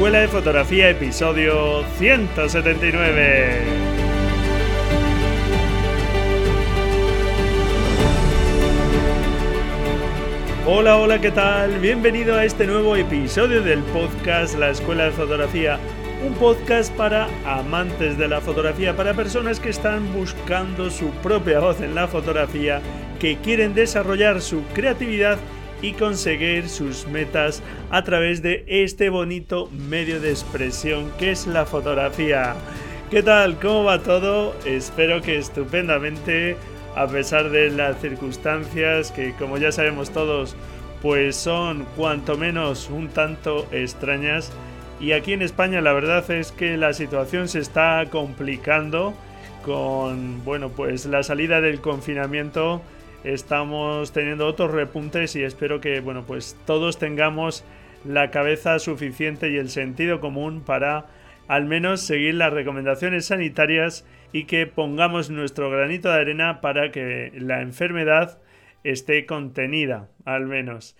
Escuela de Fotografía, episodio 179. Hola, hola, ¿qué tal? Bienvenido a este nuevo episodio del podcast La Escuela de Fotografía. Un podcast para amantes de la fotografía, para personas que están buscando su propia voz en la fotografía, que quieren desarrollar su creatividad conseguir sus metas a través de este bonito medio de expresión que es la fotografía. ¿Qué tal? ¿Cómo va todo? Espero que estupendamente, a pesar de las circunstancias que como ya sabemos todos, pues son cuanto menos un tanto extrañas. Y aquí en España la verdad es que la situación se está complicando con, bueno, pues la salida del confinamiento estamos teniendo otros repuntes y espero que, bueno, pues todos tengamos la cabeza suficiente y el sentido común para al menos seguir las recomendaciones sanitarias y que pongamos nuestro granito de arena para que la enfermedad esté contenida, al menos.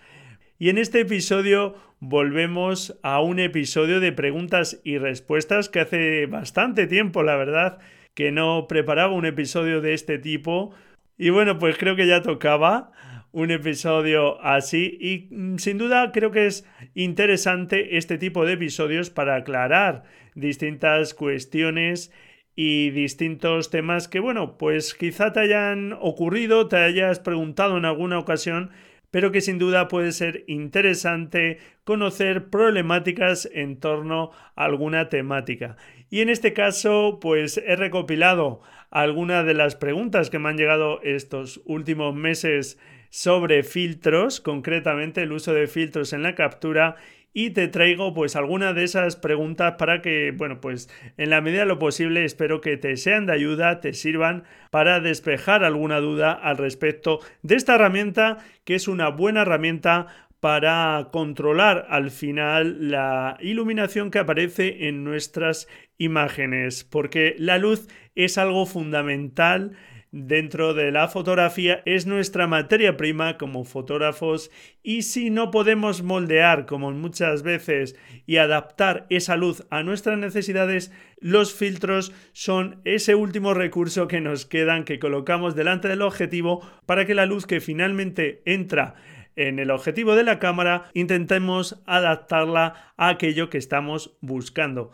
Y en este episodio volvemos a un episodio de preguntas y respuestas que hace bastante tiempo, la verdad, que no preparaba un episodio de este tipo y bueno, pues creo que ya tocaba un episodio así y mm, sin duda creo que es interesante este tipo de episodios para aclarar distintas cuestiones y distintos temas que bueno, pues quizá te hayan ocurrido, te hayas preguntado en alguna ocasión, pero que sin duda puede ser interesante conocer problemáticas en torno a alguna temática. Y en este caso, pues he recopilado algunas de las preguntas que me han llegado estos últimos meses sobre filtros, concretamente el uso de filtros en la captura y te traigo pues algunas de esas preguntas para que, bueno, pues en la medida de lo posible espero que te sean de ayuda, te sirvan para despejar alguna duda al respecto de esta herramienta que es una buena herramienta para controlar al final la iluminación que aparece en nuestras imágenes, porque la luz es algo fundamental dentro de la fotografía, es nuestra materia prima como fotógrafos y si no podemos moldear como muchas veces y adaptar esa luz a nuestras necesidades, los filtros son ese último recurso que nos quedan, que colocamos delante del objetivo para que la luz que finalmente entra en el objetivo de la cámara intentemos adaptarla a aquello que estamos buscando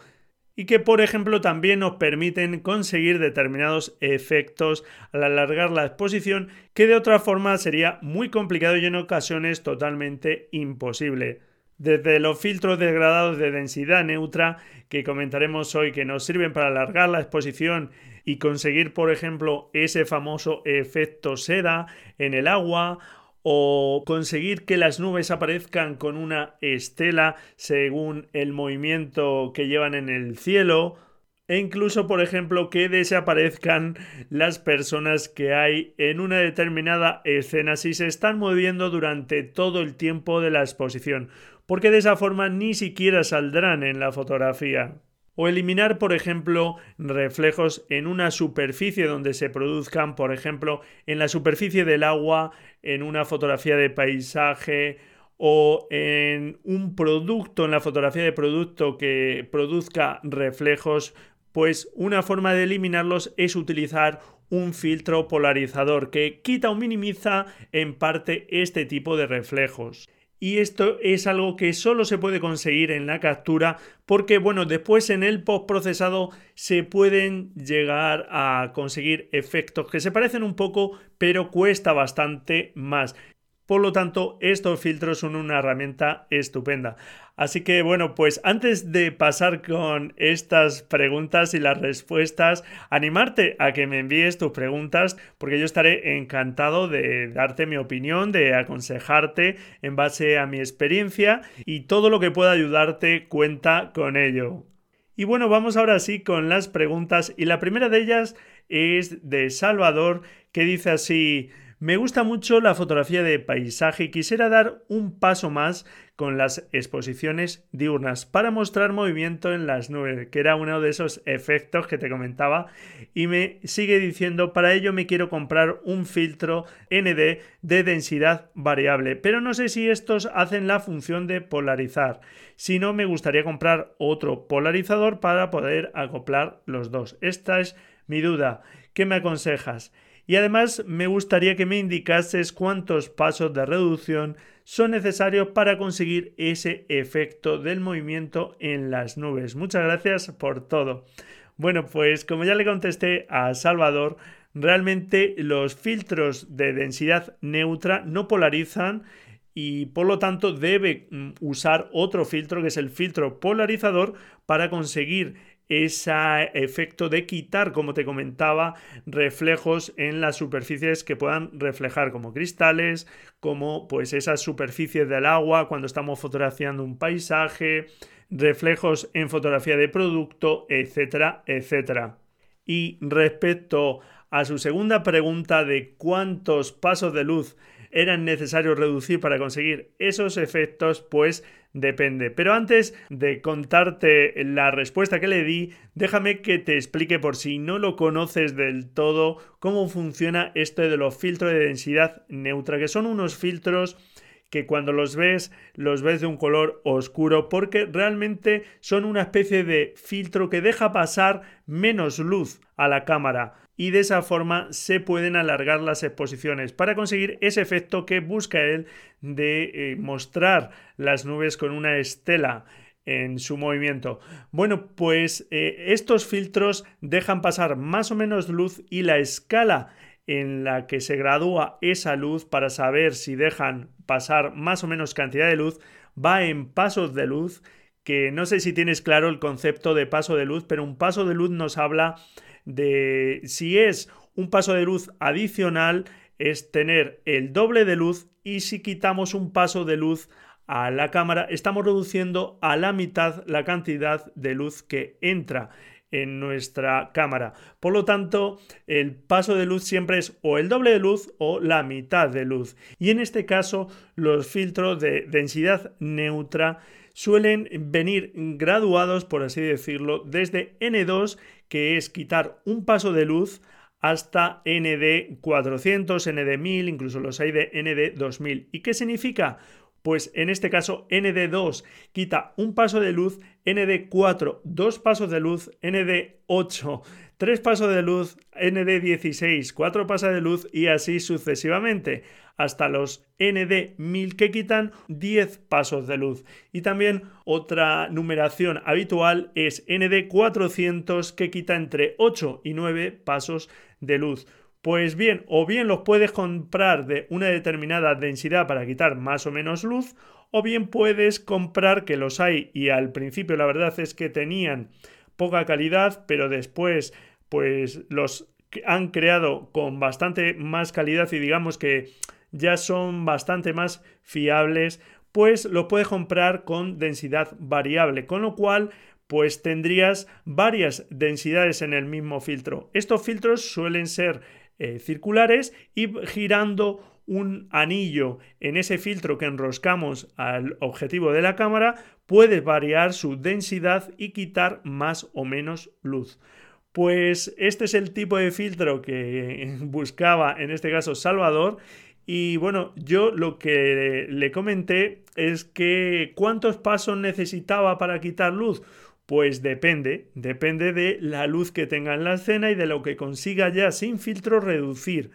y que por ejemplo también nos permiten conseguir determinados efectos al alargar la exposición que de otra forma sería muy complicado y en ocasiones totalmente imposible. Desde los filtros degradados de densidad neutra que comentaremos hoy que nos sirven para alargar la exposición y conseguir por ejemplo ese famoso efecto seda en el agua o conseguir que las nubes aparezcan con una estela según el movimiento que llevan en el cielo, e incluso, por ejemplo, que desaparezcan las personas que hay en una determinada escena si se están moviendo durante todo el tiempo de la exposición, porque de esa forma ni siquiera saldrán en la fotografía o eliminar, por ejemplo, reflejos en una superficie donde se produzcan, por ejemplo, en la superficie del agua, en una fotografía de paisaje o en un producto, en la fotografía de producto que produzca reflejos, pues una forma de eliminarlos es utilizar un filtro polarizador que quita o minimiza en parte este tipo de reflejos. Y esto es algo que solo se puede conseguir en la captura porque, bueno, después en el postprocesado se pueden llegar a conseguir efectos que se parecen un poco, pero cuesta bastante más. Por lo tanto, estos filtros son una herramienta estupenda. Así que bueno, pues antes de pasar con estas preguntas y las respuestas, animarte a que me envíes tus preguntas porque yo estaré encantado de darte mi opinión, de aconsejarte en base a mi experiencia y todo lo que pueda ayudarte cuenta con ello. Y bueno, vamos ahora sí con las preguntas y la primera de ellas es de Salvador que dice así, Me gusta mucho la fotografía de paisaje y quisiera dar un paso más con las exposiciones diurnas para mostrar movimiento en las nubes, que era uno de esos efectos que te comentaba y me sigue diciendo para ello me quiero comprar un filtro ND de densidad variable, pero no sé si estos hacen la función de polarizar. Si no, me gustaría comprar otro polarizador para poder acoplar los dos. Esta es mi duda. ¿Qué me aconsejas? Y además me gustaría que me indicases cuántos pasos de reducción son necesarios para conseguir ese efecto del movimiento en las nubes. Muchas gracias por todo. Bueno, pues como ya le contesté a Salvador, realmente los filtros de densidad neutra no polarizan y por lo tanto debe mm, usar otro filtro que es el filtro polarizador para conseguir ese efecto de quitar, como te comentaba, reflejos en las superficies que puedan reflejar como cristales, como pues esas superficies del agua cuando estamos fotografiando un paisaje, reflejos en fotografía de producto, etcétera, etcétera. Y respecto a su segunda pregunta de cuántos pasos de luz eran necesarios reducir para conseguir esos efectos, pues depende. Pero antes de contarte la respuesta que le di, déjame que te explique por si no lo conoces del todo cómo funciona esto de los filtros de densidad neutra, que son unos filtros que cuando los ves los ves de un color oscuro porque realmente son una especie de filtro que deja pasar menos luz a la cámara y de esa forma se pueden alargar las exposiciones para conseguir ese efecto que busca él de eh, mostrar las nubes con una estela en su movimiento. Bueno, pues eh, estos filtros dejan pasar más o menos luz y la escala en la que se gradúa esa luz para saber si dejan pasar más o menos cantidad de luz va en pasos de luz que no sé si tienes claro el concepto de paso de luz, pero un paso de luz nos habla de si es un paso de luz adicional, es tener el doble de luz y si quitamos un paso de luz a la cámara, estamos reduciendo a la mitad la cantidad de luz que entra en nuestra cámara. Por lo tanto, el paso de luz siempre es o el doble de luz o la mitad de luz. Y en este caso, los filtros de densidad neutra suelen venir graduados, por así decirlo, desde N2 que es quitar un paso de luz hasta ND 400, ND 1000, incluso los hay de ND 2000. ¿Y qué significa? Pues en este caso ND2 quita un paso de luz, ND4 dos pasos de luz, ND8 tres pasos de luz, ND16 cuatro pasos de luz y así sucesivamente hasta los ND1000 que quitan 10 pasos de luz. Y también otra numeración habitual es ND400 que quita entre 8 y 9 pasos de luz. Pues bien, o bien los puedes comprar de una determinada densidad para quitar más o menos luz, o bien puedes comprar que los hay y al principio la verdad es que tenían poca calidad, pero después pues los han creado con bastante más calidad y digamos que ya son bastante más fiables, pues lo puedes comprar con densidad variable, con lo cual pues tendrías varias densidades en el mismo filtro. Estos filtros suelen ser eh, circulares y girando un anillo en ese filtro que enroscamos al objetivo de la cámara puede variar su densidad y quitar más o menos luz. Pues este es el tipo de filtro que buscaba en este caso Salvador y bueno, yo lo que le comenté es que cuántos pasos necesitaba para quitar luz. Pues depende, depende de la luz que tenga en la escena y de lo que consiga ya sin filtro reducir.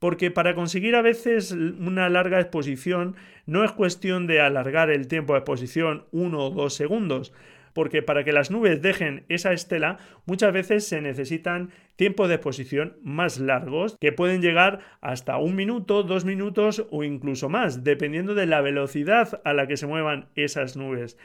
Porque para conseguir a veces una larga exposición no es cuestión de alargar el tiempo de exposición uno o dos segundos, porque para que las nubes dejen esa estela muchas veces se necesitan tiempos de exposición más largos que pueden llegar hasta un minuto, dos minutos o incluso más, dependiendo de la velocidad a la que se muevan esas nubes.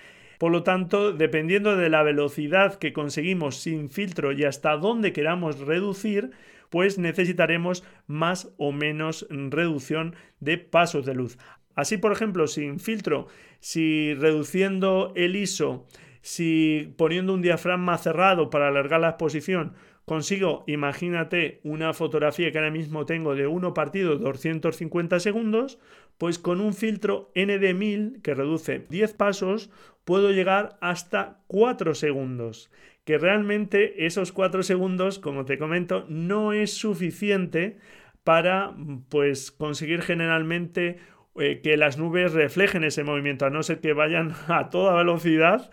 Por lo tanto, dependiendo de la velocidad que conseguimos sin filtro y hasta dónde queramos reducir, pues necesitaremos más o menos reducción de pasos de luz. Así, por ejemplo, sin filtro, si reduciendo el ISO Si poniendo un diafragma cerrado para alargar la exposición consigo, imagínate, una fotografía que ahora mismo tengo de 1 partido 250 segundos, pues con un filtro ND1000 que reduce 10 pasos puedo llegar hasta 4 segundos. Que realmente esos 4 segundos, como te comento, no es suficiente para pues conseguir generalmente eh, que las nubes reflejen ese movimiento, a no ser que vayan a toda velocidad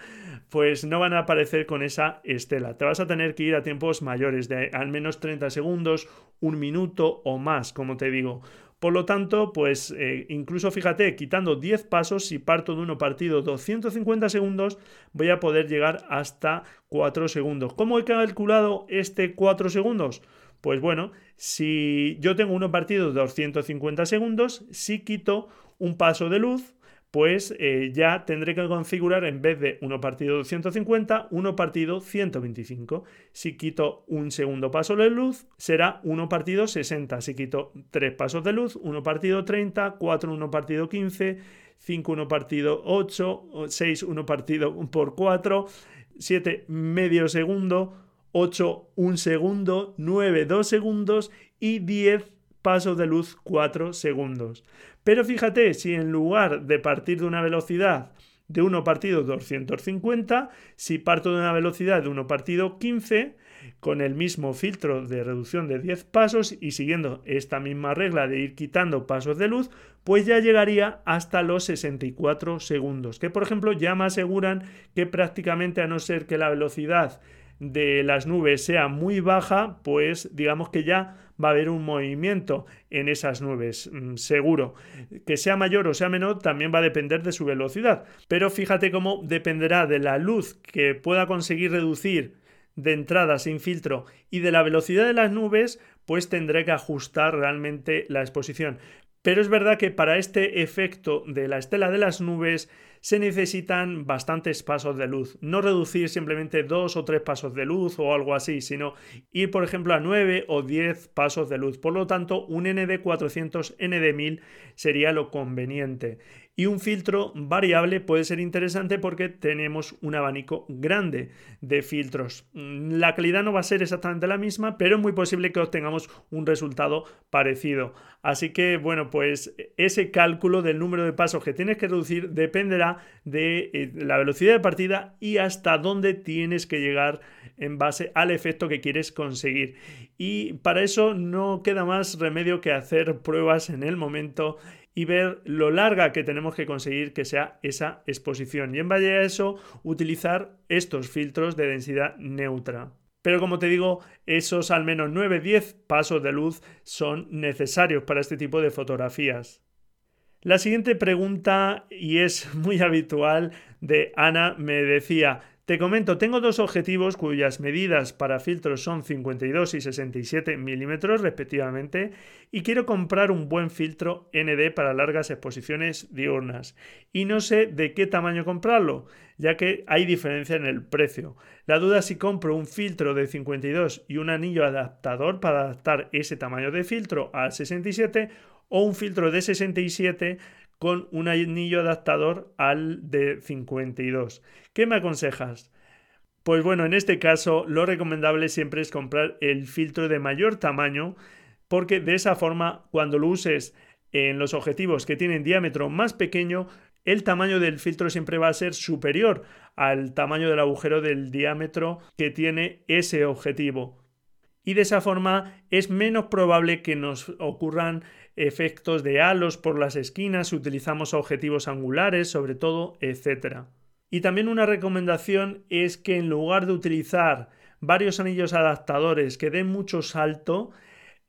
pues no van a aparecer con esa estela. Te vas a tener que ir a tiempos mayores, de al menos 30 segundos, un minuto o más, como te digo. Por lo tanto, pues eh, incluso fíjate, quitando 10 pasos, si parto de uno partido 250 segundos, voy a poder llegar hasta 4 segundos. ¿Cómo he calculado este 4 segundos? Pues bueno, si yo tengo uno partido 250 segundos, si quito un paso de luz, pues eh, ya tendré que configurar en vez de 1 partido 150, 1 partido 125. Si quito un segundo paso de luz, será 1 partido 60. Si quito 3 pasos de luz, 1 partido 30, 4 1 partido 15, 5 1 partido 8, 6 1 partido por 4, 7 medio segundo, 8 1 segundo, 9 2 segundos y 10 pasos de luz 4 segundos. Pero fíjate, si en lugar de partir de una velocidad de 1 partido 250, si parto de una velocidad de 1 partido 15, con el mismo filtro de reducción de 10 pasos y siguiendo esta misma regla de ir quitando pasos de luz, pues ya llegaría hasta los 64 segundos, que por ejemplo ya me aseguran que prácticamente a no ser que la velocidad de las nubes sea muy baja, pues digamos que ya va a haber un movimiento en esas nubes, mm, seguro. Que sea mayor o sea menor también va a depender de su velocidad. Pero fíjate cómo dependerá de la luz que pueda conseguir reducir de entrada sin filtro y de la velocidad de las nubes, pues tendré que ajustar realmente la exposición. Pero es verdad que para este efecto de la estela de las nubes se necesitan bastantes pasos de luz. No reducir simplemente dos o tres pasos de luz o algo así, sino ir, por ejemplo, a 9 o 10 pasos de luz. Por lo tanto, un ND400, ND1000 sería lo conveniente. Y un filtro variable puede ser interesante porque tenemos un abanico grande de filtros. La calidad no va a ser exactamente la misma, pero es muy posible que obtengamos un resultado parecido. Así que, bueno, pues ese cálculo del número de pasos que tienes que reducir dependerá de eh, la velocidad de partida y hasta dónde tienes que llegar en base al efecto que quieres conseguir. Y para eso no queda más remedio que hacer pruebas en el momento y ver lo larga que tenemos que conseguir que sea esa exposición. Y en base a eso, utilizar estos filtros de densidad neutra. Pero como te digo, esos al menos 9-10 pasos de luz son necesarios para este tipo de fotografías. La siguiente pregunta, y es muy habitual, de Ana, me decía, te comento, tengo dos objetivos cuyas medidas para filtros son 52 y 67 milímetros respectivamente y quiero comprar un buen filtro ND para largas exposiciones diurnas y no sé de qué tamaño comprarlo, ya que hay diferencia en el precio. La duda es si compro un filtro de 52 y un anillo adaptador para adaptar ese tamaño de filtro al 67 o un filtro de 67 con un anillo adaptador al de 52. ¿Qué me aconsejas? Pues bueno, en este caso lo recomendable siempre es comprar el filtro de mayor tamaño porque de esa forma cuando lo uses en los objetivos que tienen diámetro más pequeño, el tamaño del filtro siempre va a ser superior al tamaño del agujero del diámetro que tiene ese objetivo. Y de esa forma es menos probable que nos ocurran efectos de halos por las esquinas utilizamos objetivos angulares, sobre todo, etc. Y también una recomendación es que en lugar de utilizar varios anillos adaptadores que den mucho salto,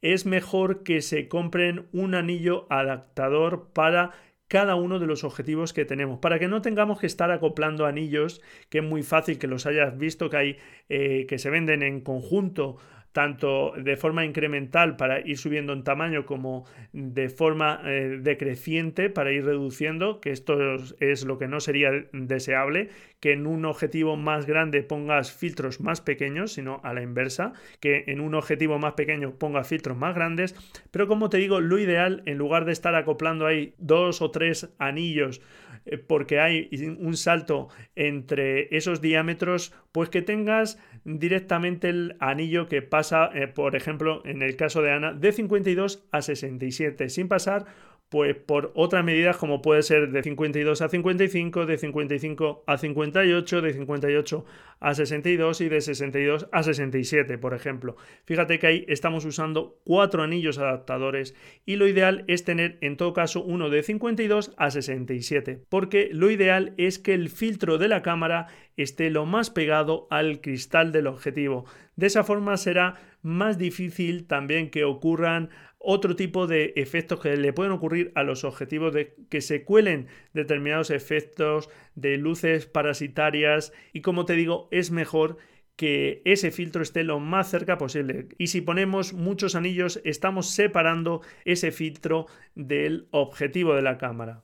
es mejor que se compren un anillo adaptador para cada uno de los objetivos que tenemos, para que no tengamos que estar acoplando anillos, que es muy fácil que los hayas visto que hay eh, que se venden en conjunto tanto de forma incremental para ir subiendo en tamaño como de forma eh, decreciente para ir reduciendo, que esto es lo que no sería deseable, que en un objetivo más grande pongas filtros más pequeños, sino a la inversa, que en un objetivo más pequeño pongas filtros más grandes, pero como te digo, lo ideal, en lugar de estar acoplando ahí dos o tres anillos eh, porque hay un salto entre esos diámetros, pues que tengas directamente el anillo que pasa, eh, por ejemplo, en el caso de Ana, de 52 a 67, sin pasar pues por otras medidas como puede ser de 52 a 55, de 55 a 58, de 58 a 62 y de 62 a 67, por ejemplo. Fíjate que ahí estamos usando cuatro anillos adaptadores y lo ideal es tener en todo caso uno de 52 a 67, porque lo ideal es que el filtro de la cámara esté lo más pegado al cristal del objetivo. De esa forma será más difícil también que ocurran otro tipo de efectos que le pueden ocurrir a los objetivos de que se cuelen determinados efectos de luces parasitarias y como te digo es mejor que ese filtro esté lo más cerca posible. Y si ponemos muchos anillos, estamos separando ese filtro del objetivo de la cámara.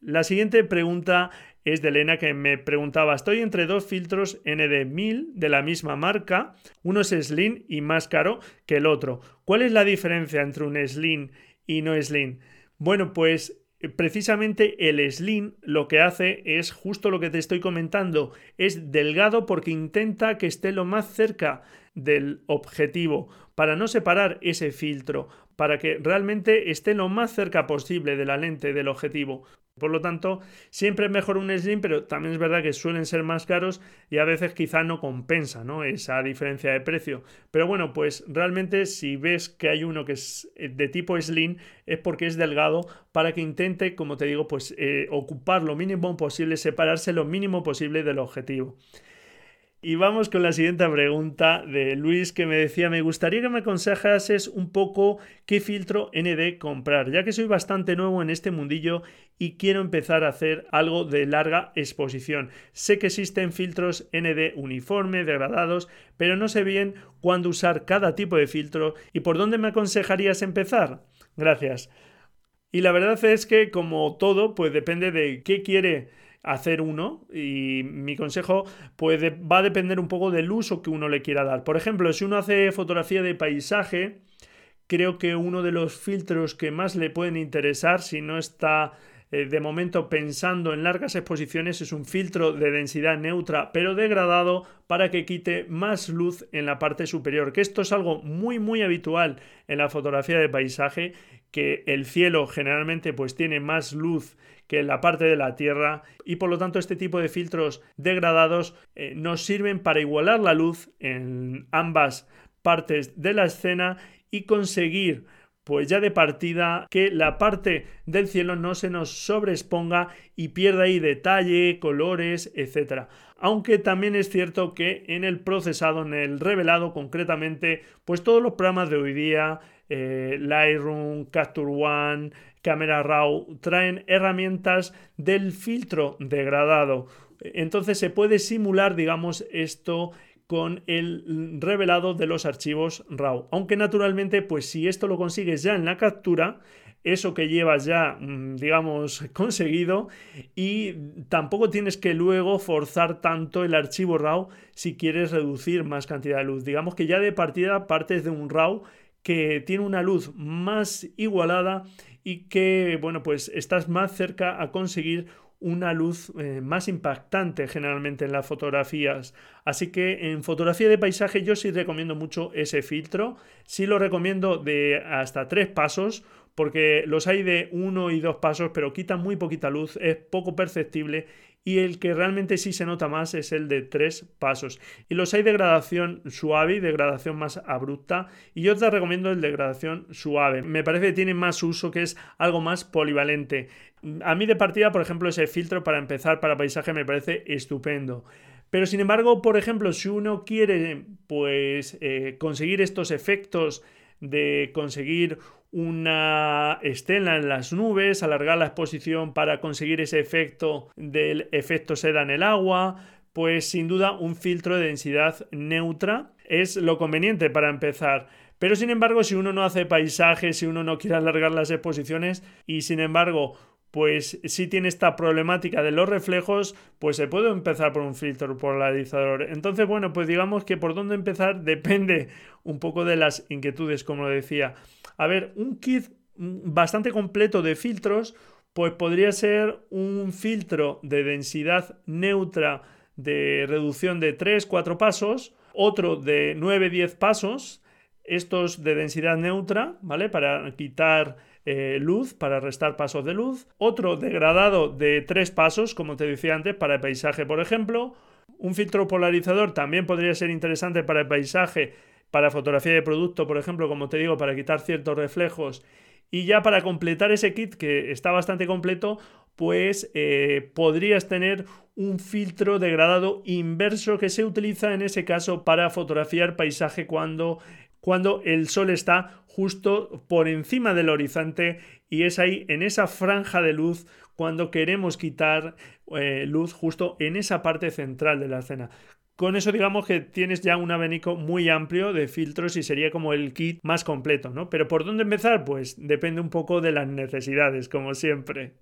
La siguiente pregunta es de Elena que me preguntaba, estoy entre dos filtros ND1000 de la misma marca, uno es Slim y más caro que el otro. ¿Cuál es la diferencia entre un Slim y no Slim? Bueno, pues eh, precisamente el Slim lo que hace es justo lo que te estoy comentando, es delgado porque intenta que esté lo más cerca del objetivo para no separar ese filtro, para que realmente esté lo más cerca posible de la lente del objetivo. Por lo tanto, siempre es mejor un Slim, pero también es verdad que suelen ser más caros y a veces quizá no compensa ¿no? esa diferencia de precio. Pero bueno, pues realmente si ves que hay uno que es eh, de tipo Slim es porque es delgado para que intente, como te digo, pues eh, ocupar lo mínimo posible, separarse lo mínimo posible del objetivo. Y vamos con la siguiente pregunta de Luis que me decía, me gustaría que me aconsejases un poco qué filtro ND comprar, ya que soy bastante nuevo en este mundillo y quiero empezar a hacer algo de larga exposición. Sé que existen filtros ND uniforme, degradados, pero no sé bien cuándo usar cada tipo de filtro y por dónde me aconsejarías empezar. Gracias. Y la verdad es que como todo, pues depende de qué quiere hacer uno y mi consejo puede, va a depender un poco del uso que uno le quiera dar. Por ejemplo, si uno hace fotografía de paisaje, creo que uno de los filtros que más le pueden interesar si no está eh, de momento pensando en largas exposiciones es un filtro de densidad neutra pero degradado para que quite más luz en la parte superior que esto es algo muy muy habitual en la fotografía de paisaje que el cielo generalmente pues tiene más luz que la parte de la Tierra y por lo tanto este tipo de filtros degradados eh, nos sirven para igualar la luz en ambas partes de la escena y conseguir pues ya de partida que la parte del cielo no se nos sobreexponga y pierda ahí detalle, colores, etc. Aunque también es cierto que en el procesado, en el revelado concretamente, pues todos los programas de hoy día, eh, Lightroom, Capture One, Camera Raw traen herramientas del filtro degradado. Entonces se puede simular, digamos, esto con el revelado de los archivos RAW. Aunque naturalmente, pues si esto lo consigues ya en la captura, eso que llevas ya, mm, digamos, conseguido y tampoco tienes que luego forzar tanto el archivo RAW si quieres reducir más cantidad de luz. Digamos que ya de partida partes de un RAW que tiene una luz más igualada y que, bueno, pues estás más cerca a conseguir una luz eh, más impactante generalmente en las fotografías. Así que en fotografía de paisaje yo sí recomiendo mucho ese filtro. Sí lo recomiendo de hasta tres pasos porque los hay de uno y dos pasos pero quitan muy poquita luz, es poco perceptible y el que realmente sí se nota más es el de tres pasos. Y los hay de gradación suave y de gradación más abrupta. Y yo te recomiendo el de gradación suave. Me parece que tiene más uso, que es algo más polivalente. A mí de partida, por ejemplo, ese filtro para empezar para paisaje me parece estupendo. Pero sin embargo, por ejemplo, si uno quiere pues eh, conseguir estos efectos de conseguir una estela en las nubes, alargar la exposición para conseguir ese efecto del efecto seda en el agua, pues sin duda un filtro de densidad neutra es lo conveniente para empezar. Pero sin embargo, si uno no hace paisajes, si uno no quiere alargar las exposiciones y sin embargo pues si tiene esta problemática de los reflejos, pues se puede empezar por un filtro polarizador. Entonces, bueno, pues digamos que por dónde empezar depende un poco de las inquietudes, como decía. A ver, un kit bastante completo de filtros Pues podría ser un filtro de densidad neutra de reducción de 3-4 pasos, otro de 9-10 pasos, estos de densidad neutra, ¿vale? Para quitar eh, luz, para restar pasos de luz. Otro degradado de 3 pasos, como te decía antes, para el paisaje, por ejemplo. Un filtro polarizador también podría ser interesante para el paisaje, para fotografía de producto, por ejemplo, como te digo, para quitar ciertos reflejos. Y ya para completar ese kit, que está bastante completo, pues eh, podrías tener un filtro degradado inverso que se utiliza en ese caso para fotografiar paisaje cuando, cuando el sol está justo por encima del horizonte y es ahí en esa franja de luz cuando queremos quitar eh, luz justo en esa parte central de la escena. Con eso digamos que tienes ya un abanico muy amplio de filtros y sería como el kit más completo, ¿no? Pero ¿por dónde empezar? Pues depende un poco de las necesidades, como siempre.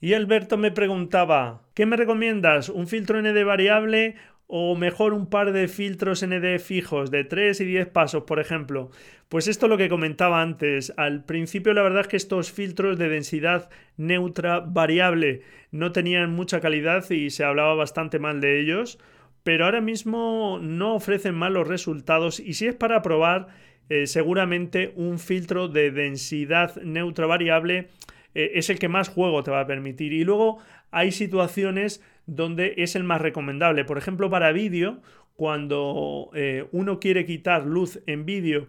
Y Alberto me preguntaba, ¿qué me recomiendas? ¿Un filtro ND variable o mejor un par de filtros ND fijos de 3 y 10 pasos, por ejemplo. Pues esto es lo que comentaba antes. Al principio la verdad es que estos filtros de densidad neutra variable no tenían mucha calidad y se hablaba bastante mal de ellos, pero ahora mismo no ofrecen malos resultados y si es para probar, eh, seguramente un filtro de densidad neutra variable eh, es el que más juego te va a permitir. Y luego hay situaciones donde es el más recomendable. Por ejemplo, para vídeo, cuando eh, uno quiere quitar luz en vídeo,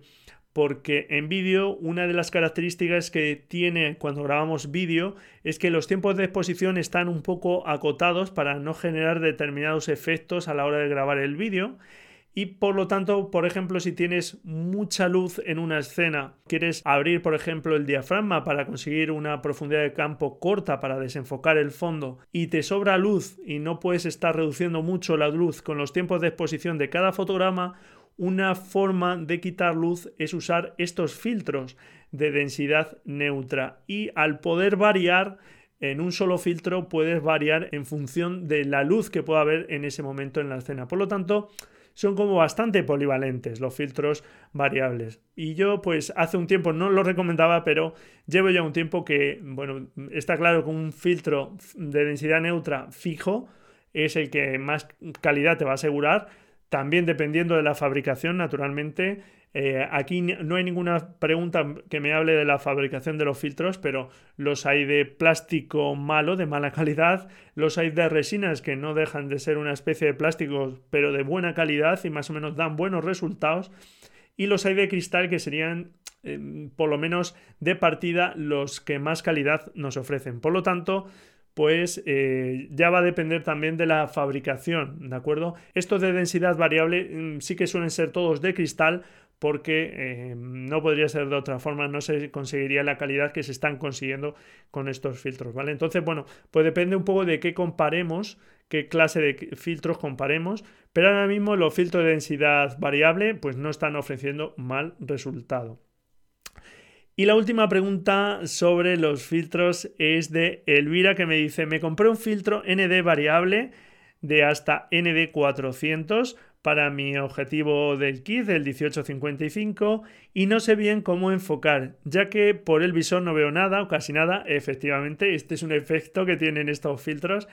porque en vídeo una de las características que tiene cuando grabamos vídeo es que los tiempos de exposición están un poco acotados para no generar determinados efectos a la hora de grabar el vídeo y por lo tanto, por ejemplo, si tienes mucha luz en una escena, quieres abrir, por ejemplo, el diafragma para conseguir una profundidad de campo corta para desenfocar el fondo y te sobra luz y no puedes estar reduciendo mucho la luz con los tiempos de exposición de cada fotograma, una forma de quitar luz es usar estos filtros de densidad neutra y al poder variar en un solo filtro puedes variar en función de la luz que pueda haber en ese momento en la escena. Por lo tanto, son como bastante polivalentes los filtros variables. Y yo pues hace un tiempo no lo recomendaba, pero llevo ya un tiempo que, bueno, está claro que un filtro de densidad neutra fijo es el que más calidad te va a asegurar. También dependiendo de la fabricación, naturalmente, eh, aquí no hay ninguna pregunta que me hable de la fabricación de los filtros, pero los hay de plástico malo, de mala calidad, los hay de resinas que no dejan de ser una especie de plástico, pero de buena calidad y más o menos dan buenos resultados, y los hay de cristal que serían em, por lo menos de partida los que más calidad nos ofrecen. Por lo tanto, pues eh, ya va a depender también de la fabricación, ¿de acuerdo? Estos de densidad variable mm, sí que suelen ser todos de cristal, porque eh, no podría ser de otra forma, no se conseguiría la calidad que se están consiguiendo con estos filtros, ¿vale? Entonces, bueno, pues depende un poco de qué comparemos, qué clase de filtros comparemos, pero ahora mismo los filtros de densidad variable pues no están ofreciendo mal resultado. Y la última pregunta sobre los filtros es de Elvira que me dice, me compré un filtro ND variable de hasta ND400 para mi objetivo del kit, del 1855, y no sé bien cómo enfocar, ya que por el visor no veo nada o casi nada. Efectivamente, este es un efecto que tienen estos filtros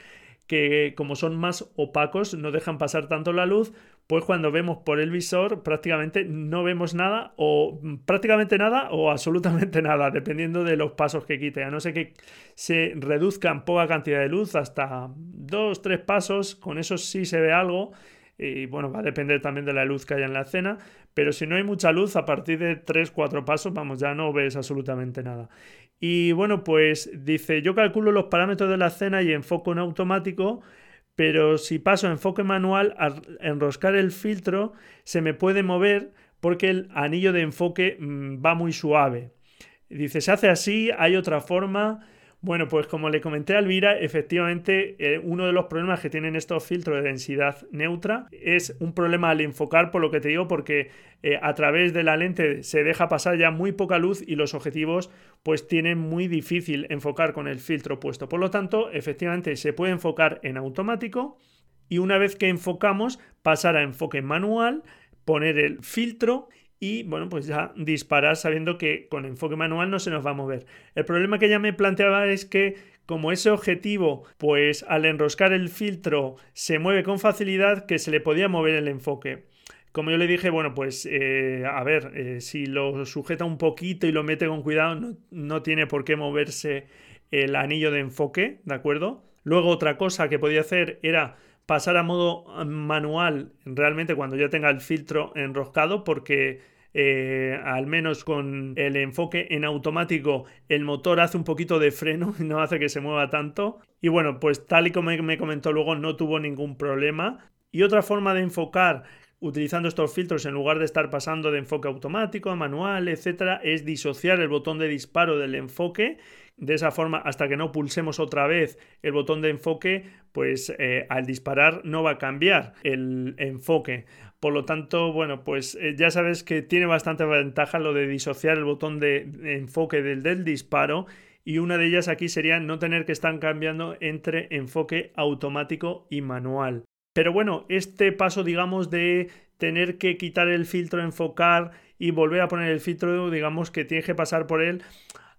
que como son más opacos, no dejan pasar tanto la luz, pues cuando vemos por el visor prácticamente no vemos nada o prácticamente nada o absolutamente nada, dependiendo de los pasos que quite. A no ser que se reduzcan poca cantidad de luz hasta dos, tres pasos, con eso sí se ve algo y bueno, va a depender también de la luz que haya en la escena, pero si no hay mucha luz, a partir de 3-4 pasos, vamos, ya no ves absolutamente nada. Y bueno, pues dice, yo calculo los parámetros de la escena y enfoco en automático, pero si paso a enfoque manual, al enroscar el filtro, se me puede mover porque el anillo de enfoque mm, va muy suave. Dice, se hace así, hay otra forma. Bueno, pues como le comenté a Elvira, efectivamente eh, uno de los problemas que tienen estos filtros de densidad neutra es un problema al enfocar, por lo que te digo, porque eh, a través de la lente se deja pasar ya muy poca luz y los objetivos pues tienen muy difícil enfocar con el filtro puesto. Por lo tanto, efectivamente se puede enfocar en automático y una vez que enfocamos pasar a enfoque manual, poner el filtro y bueno, pues ya disparar sabiendo que con enfoque manual no se nos va a mover. El problema que ya me planteaba es que como ese objetivo, pues al enroscar el filtro se mueve con facilidad, que se le podía mover el enfoque. Como yo le dije, bueno, pues eh, a ver, eh, si lo sujeta un poquito y lo mete con cuidado, no, no tiene por qué moverse el anillo de enfoque, ¿de acuerdo? Luego otra cosa que podía hacer era pasar a modo manual realmente cuando ya tenga el filtro enroscado porque eh, al menos con el enfoque en automático el motor hace un poquito de freno y no hace que se mueva tanto y bueno pues tal y como me comentó luego no tuvo ningún problema y otra forma de enfocar utilizando estos filtros en lugar de estar pasando de enfoque automático a manual, etcétera, es disociar el botón de disparo del enfoque. De esa forma, hasta que no pulsemos otra vez el botón de enfoque, pues eh, al disparar no va a cambiar el enfoque. Por lo tanto, bueno, pues eh, ya sabes que tiene bastante ventaja lo de disociar el botón de, enfoque del, del disparo y una de ellas aquí sería no tener que estar cambiando entre enfoque automático y manual. Pero bueno, este paso, digamos, de tener que quitar el filtro, enfocar y volver a poner el filtro, digamos que tienes que pasar por él.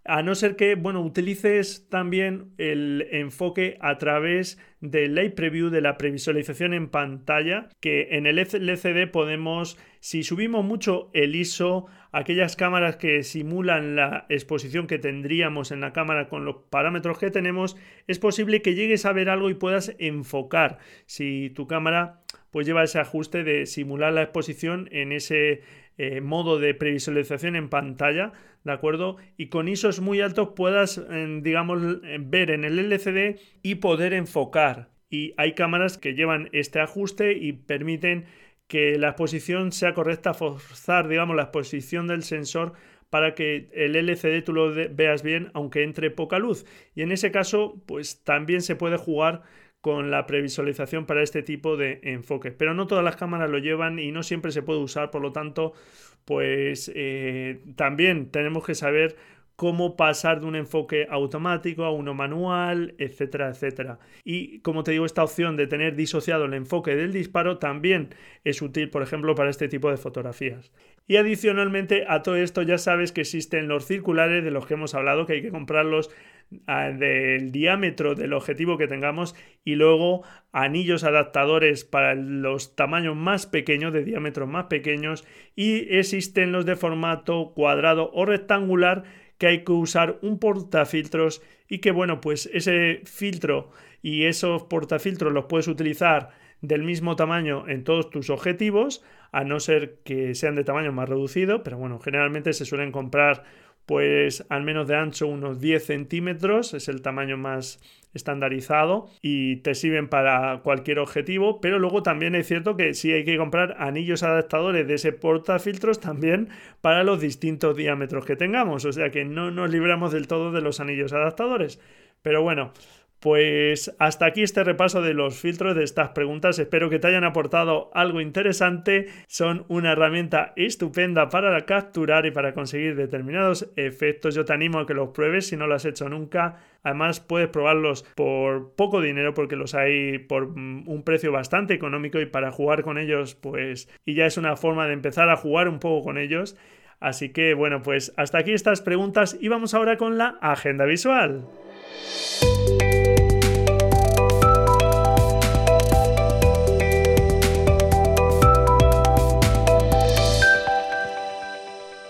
A no ser que, bueno, utilices también el enfoque a través del Light Preview de la previsualización en pantalla, que en el LCD podemos, si subimos mucho el ISO, aquellas cámaras que simulan la exposición que tendríamos en la cámara con los parámetros que tenemos, es posible que llegues a ver algo y puedas enfocar. Si tu cámara pues lleva ese ajuste de simular la exposición en ese eh, modo de previsualización en pantalla, ¿de acuerdo? Y con ISOs muy altos puedas, digamos, ver en el LCD y poder enfocar. Y hay cámaras que llevan este ajuste y permiten que la exposición sea correcta, forzar, digamos, la exposición del sensor para que el LCD tú lo veas bien, aunque entre poca luz. Y en ese caso, pues también se puede jugar con la previsualización para este tipo de enfoques. Pero no todas las cámaras lo llevan y no siempre se puede usar, por lo tanto, pues eh, también tenemos que saber cómo pasar de un enfoque automático a uno manual, etcétera, etcétera. Y como te digo, esta opción de tener disociado el enfoque del disparo también es útil, por ejemplo, para este tipo de fotografías. Y adicionalmente a todo esto ya sabes que existen los circulares de los que hemos hablado, que hay que comprarlos del diámetro del objetivo que tengamos y luego anillos adaptadores para los tamaños más pequeños, de diámetros más pequeños y existen los de formato cuadrado o rectangular que hay que usar un portafiltros y que bueno, pues ese filtro y esos portafiltros los puedes utilizar del mismo tamaño en todos tus objetivos, a no ser que sean de tamaño más reducido, pero bueno, generalmente se suelen comprar pues al menos de ancho unos 10 centímetros, es el tamaño más estandarizado y te sirven para cualquier objetivo, pero luego también es cierto que sí hay que comprar anillos adaptadores de ese portafiltros también para los distintos diámetros que tengamos, o sea que no nos libramos del todo de los anillos adaptadores. Pero bueno, pues hasta aquí este repaso de los filtros de estas preguntas. Espero que te hayan aportado algo interesante. Son una herramienta estupenda para capturar y para conseguir determinados efectos. Yo te animo a que los pruebes si no lo has hecho nunca. Además puedes probarlos por poco dinero porque los hay por mm, un precio bastante económico y para jugar con ellos pues y ya es una forma de empezar a jugar un poco con ellos. Así que bueno, pues hasta aquí estas preguntas y vamos ahora con la agenda visual.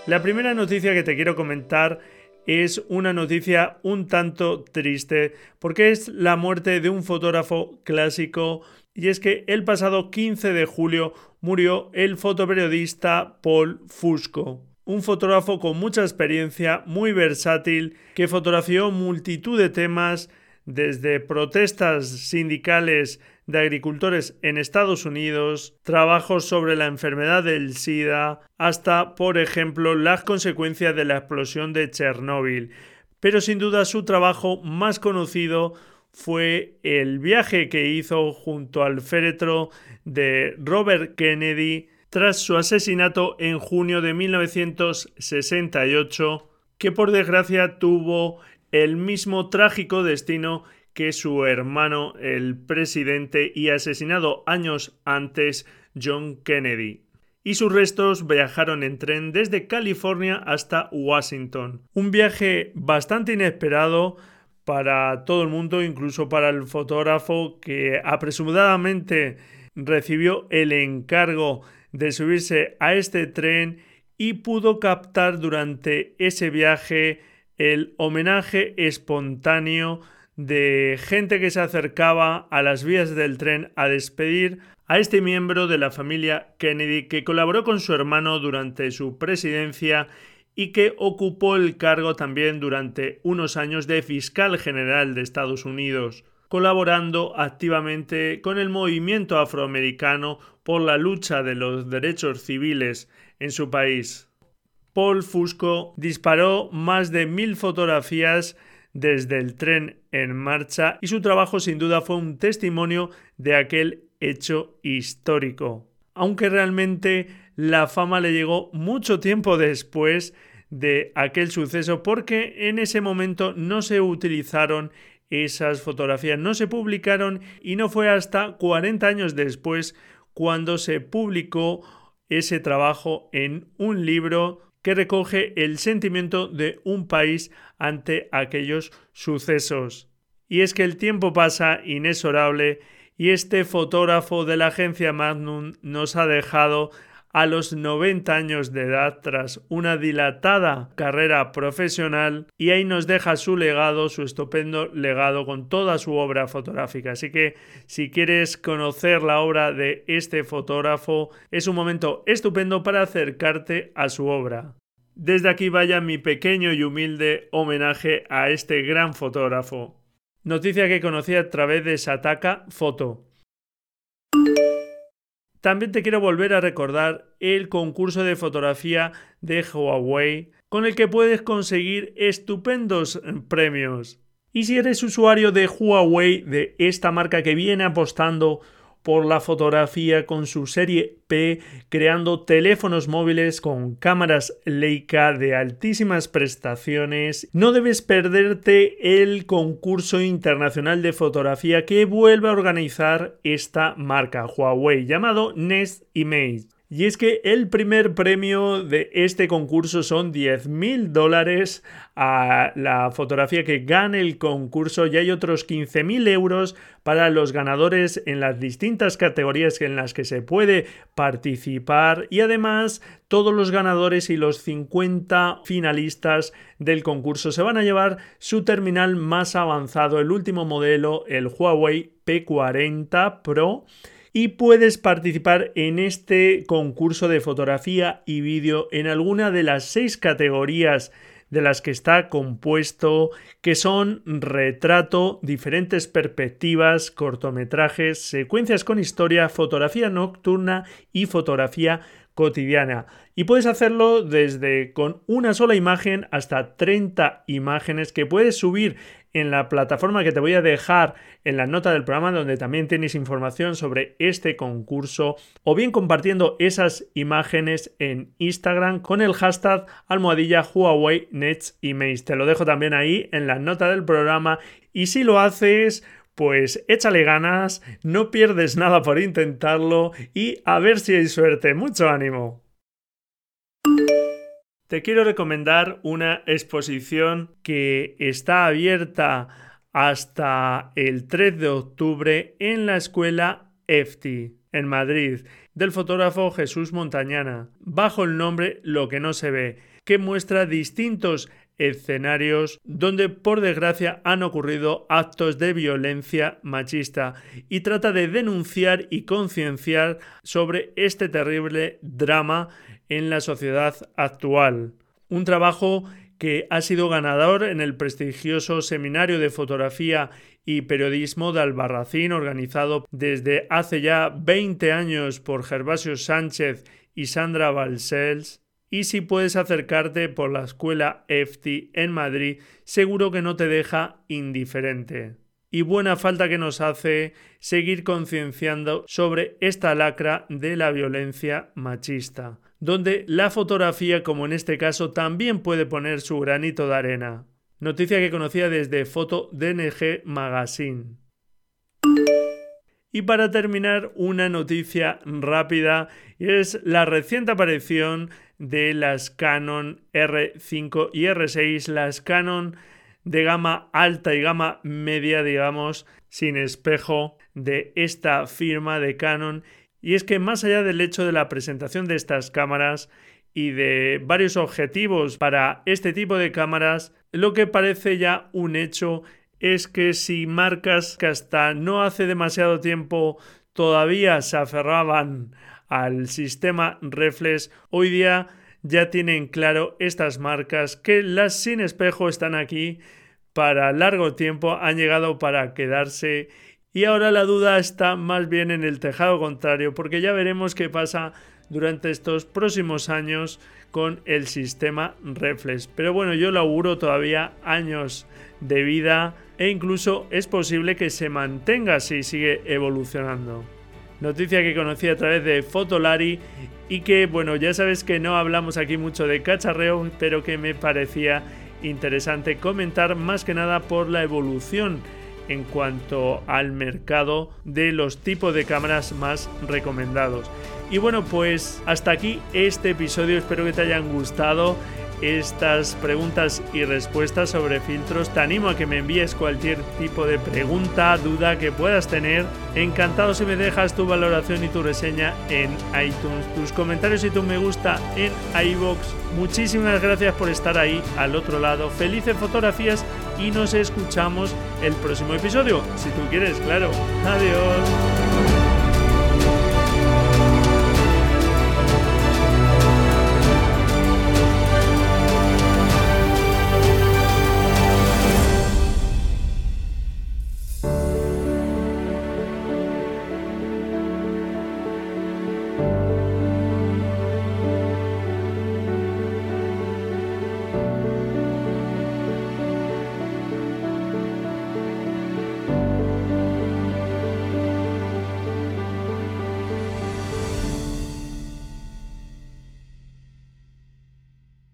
La primera noticia que te quiero comentar es una noticia un tanto triste porque es la muerte de un fotógrafo clásico y es que el pasado 15 de julio murió el fotoperiodista Paul Fusco, un fotógrafo con mucha experiencia, muy versátil, que fotografió multitud de temas desde protestas sindicales de agricultores en Estados Unidos, trabajos sobre la enfermedad del SIDA, hasta, por ejemplo, las consecuencias de la explosión de Chernóbil. Pero sin duda su trabajo más conocido fue el viaje que hizo junto al féretro de Robert Kennedy tras su asesinato en junio de 1968, que por desgracia tuvo el mismo trágico destino que su hermano, el presidente y asesinado años antes, John Kennedy. y sus restos viajaron en tren desde California hasta Washington. Un viaje bastante inesperado para todo el mundo, incluso para el fotógrafo que apresuradamente recibió el encargo de subirse a este tren y pudo captar durante ese viaje el homenaje espontáneo de gente que se acercaba a las vías del tren a despedir a este miembro de la familia Kennedy que colaboró con su hermano durante su presidencia y que ocupó el cargo también durante unos años de fiscal general de Estados Unidos, colaborando activamente con el movimiento afroamericano por la lucha de los derechos civiles en su país. Paul Fusco disparó más de mil fotografías desde el tren en marcha y su trabajo sin duda fue un testimonio de aquel hecho histórico. Aunque realmente la fama le llegó mucho tiempo después de aquel suceso porque en ese momento no se utilizaron esas fotografías, no se publicaron y no fue hasta 40 años después cuando se publicó ese trabajo en un libro que recoge el sentimiento de un país ante aquellos sucesos. Y es que el tiempo pasa inexorable y este fotógrafo de la agencia Magnum nos ha dejado a los 90 años de edad tras una dilatada carrera profesional y ahí nos deja su legado, su estupendo legado con toda su obra fotográfica. Así que si quieres conocer la obra de este fotógrafo, es un momento estupendo para acercarte a su obra. Desde aquí vaya mi pequeño y humilde homenaje a este gran fotógrafo. Noticia que conocí a través de Sataka Foto. También te quiero volver a recordar el concurso de fotografía de Huawei con el que puedes conseguir estupendos premios. Y si eres usuario de Huawei, de esta marca que viene apostando por la fotografía con su serie P, creando teléfonos móviles con cámaras Leica de altísimas prestaciones. No debes perderte el concurso internacional de fotografía que vuelve a organizar esta marca Huawei llamado Nest Image. Y es que el primer premio de este concurso son 10.000 dólares a la fotografía que gane el concurso. Y hay otros 15.000 euros para los ganadores en las distintas categorías en las que se puede participar. Y además todos los ganadores y los 50 finalistas del concurso se van a llevar su terminal más avanzado, el último modelo, el Huawei P40 Pro y puedes participar en este concurso de fotografía y vídeo en alguna de las seis categorías de las que está compuesto, que son retrato, diferentes perspectivas, cortometrajes, secuencias con historia, fotografía nocturna y fotografía cotidiana. Y puedes hacerlo desde con una sola imagen hasta 30 imágenes que puedes subir en la plataforma que te voy a dejar en la nota del programa donde también tienes información sobre este concurso o bien compartiendo esas imágenes en Instagram con el hashtag almohadilla Huawei Nets. Te lo dejo también ahí en la nota del programa y si lo haces pues échale ganas, no pierdes nada por intentarlo y a ver si hay suerte. Mucho ánimo. Te quiero recomendar una exposición que está abierta hasta el 3 de octubre en la escuela EFTI en Madrid del fotógrafo Jesús Montañana, bajo el nombre Lo que no se ve, que muestra distintos escenarios donde por desgracia han ocurrido actos de violencia machista y trata de denunciar y concienciar sobre este terrible drama en la sociedad actual. Un trabajo que ha sido ganador en el prestigioso Seminario de Fotografía y Periodismo de Albarracín, organizado desde hace ya 20 años por Gervasio Sánchez y Sandra Balcells, y si puedes acercarte por la escuela EFTI en Madrid, seguro que no te deja indiferente. Y buena falta que nos hace seguir concienciando sobre esta lacra de la violencia machista, donde la fotografía, como en este caso, también puede poner su granito de arena. Noticia que conocía desde Foto DNG Magazine. Y para terminar, una noticia rápida es la reciente aparición de las Canon R5 y R6, las Canon de gama alta y gama media, digamos, sin espejo de esta firma de Canon. Y es que más allá del hecho de la presentación de estas cámaras y de varios objetivos para este tipo de cámaras, lo que parece ya un hecho es que si marcas que hasta no hace demasiado tiempo todavía se aferraban al sistema reflex, hoy día ya tienen claro estas marcas que las sin espejo están aquí para largo tiempo, han llegado para quedarse y ahora la duda está más bien en el tejado contrario porque ya veremos qué pasa durante estos próximos años con el sistema reflex. Pero bueno, yo lo auguro todavía años de vida e incluso es posible que se mantenga así, sigue evolucionando. Noticia que conocí a través de Fotolari y que, bueno, ya sabes que no hablamos aquí mucho de cacharreo, pero que me parecía interesante comentar más que nada por la evolución en cuanto al mercado de los tipos de cámaras más recomendados. Y bueno, pues hasta aquí este episodio, espero que te hayan gustado estas preguntas y respuestas sobre filtros. Te animo a que me envíes cualquier tipo de pregunta, duda que puedas tener. Encantado si me dejas tu valoración y tu reseña en iTunes, tus comentarios y tu me gusta en iBox. Muchísimas gracias por estar ahí al otro lado. Felices fotografías y nos escuchamos el próximo episodio, si tú quieres, claro. Adiós.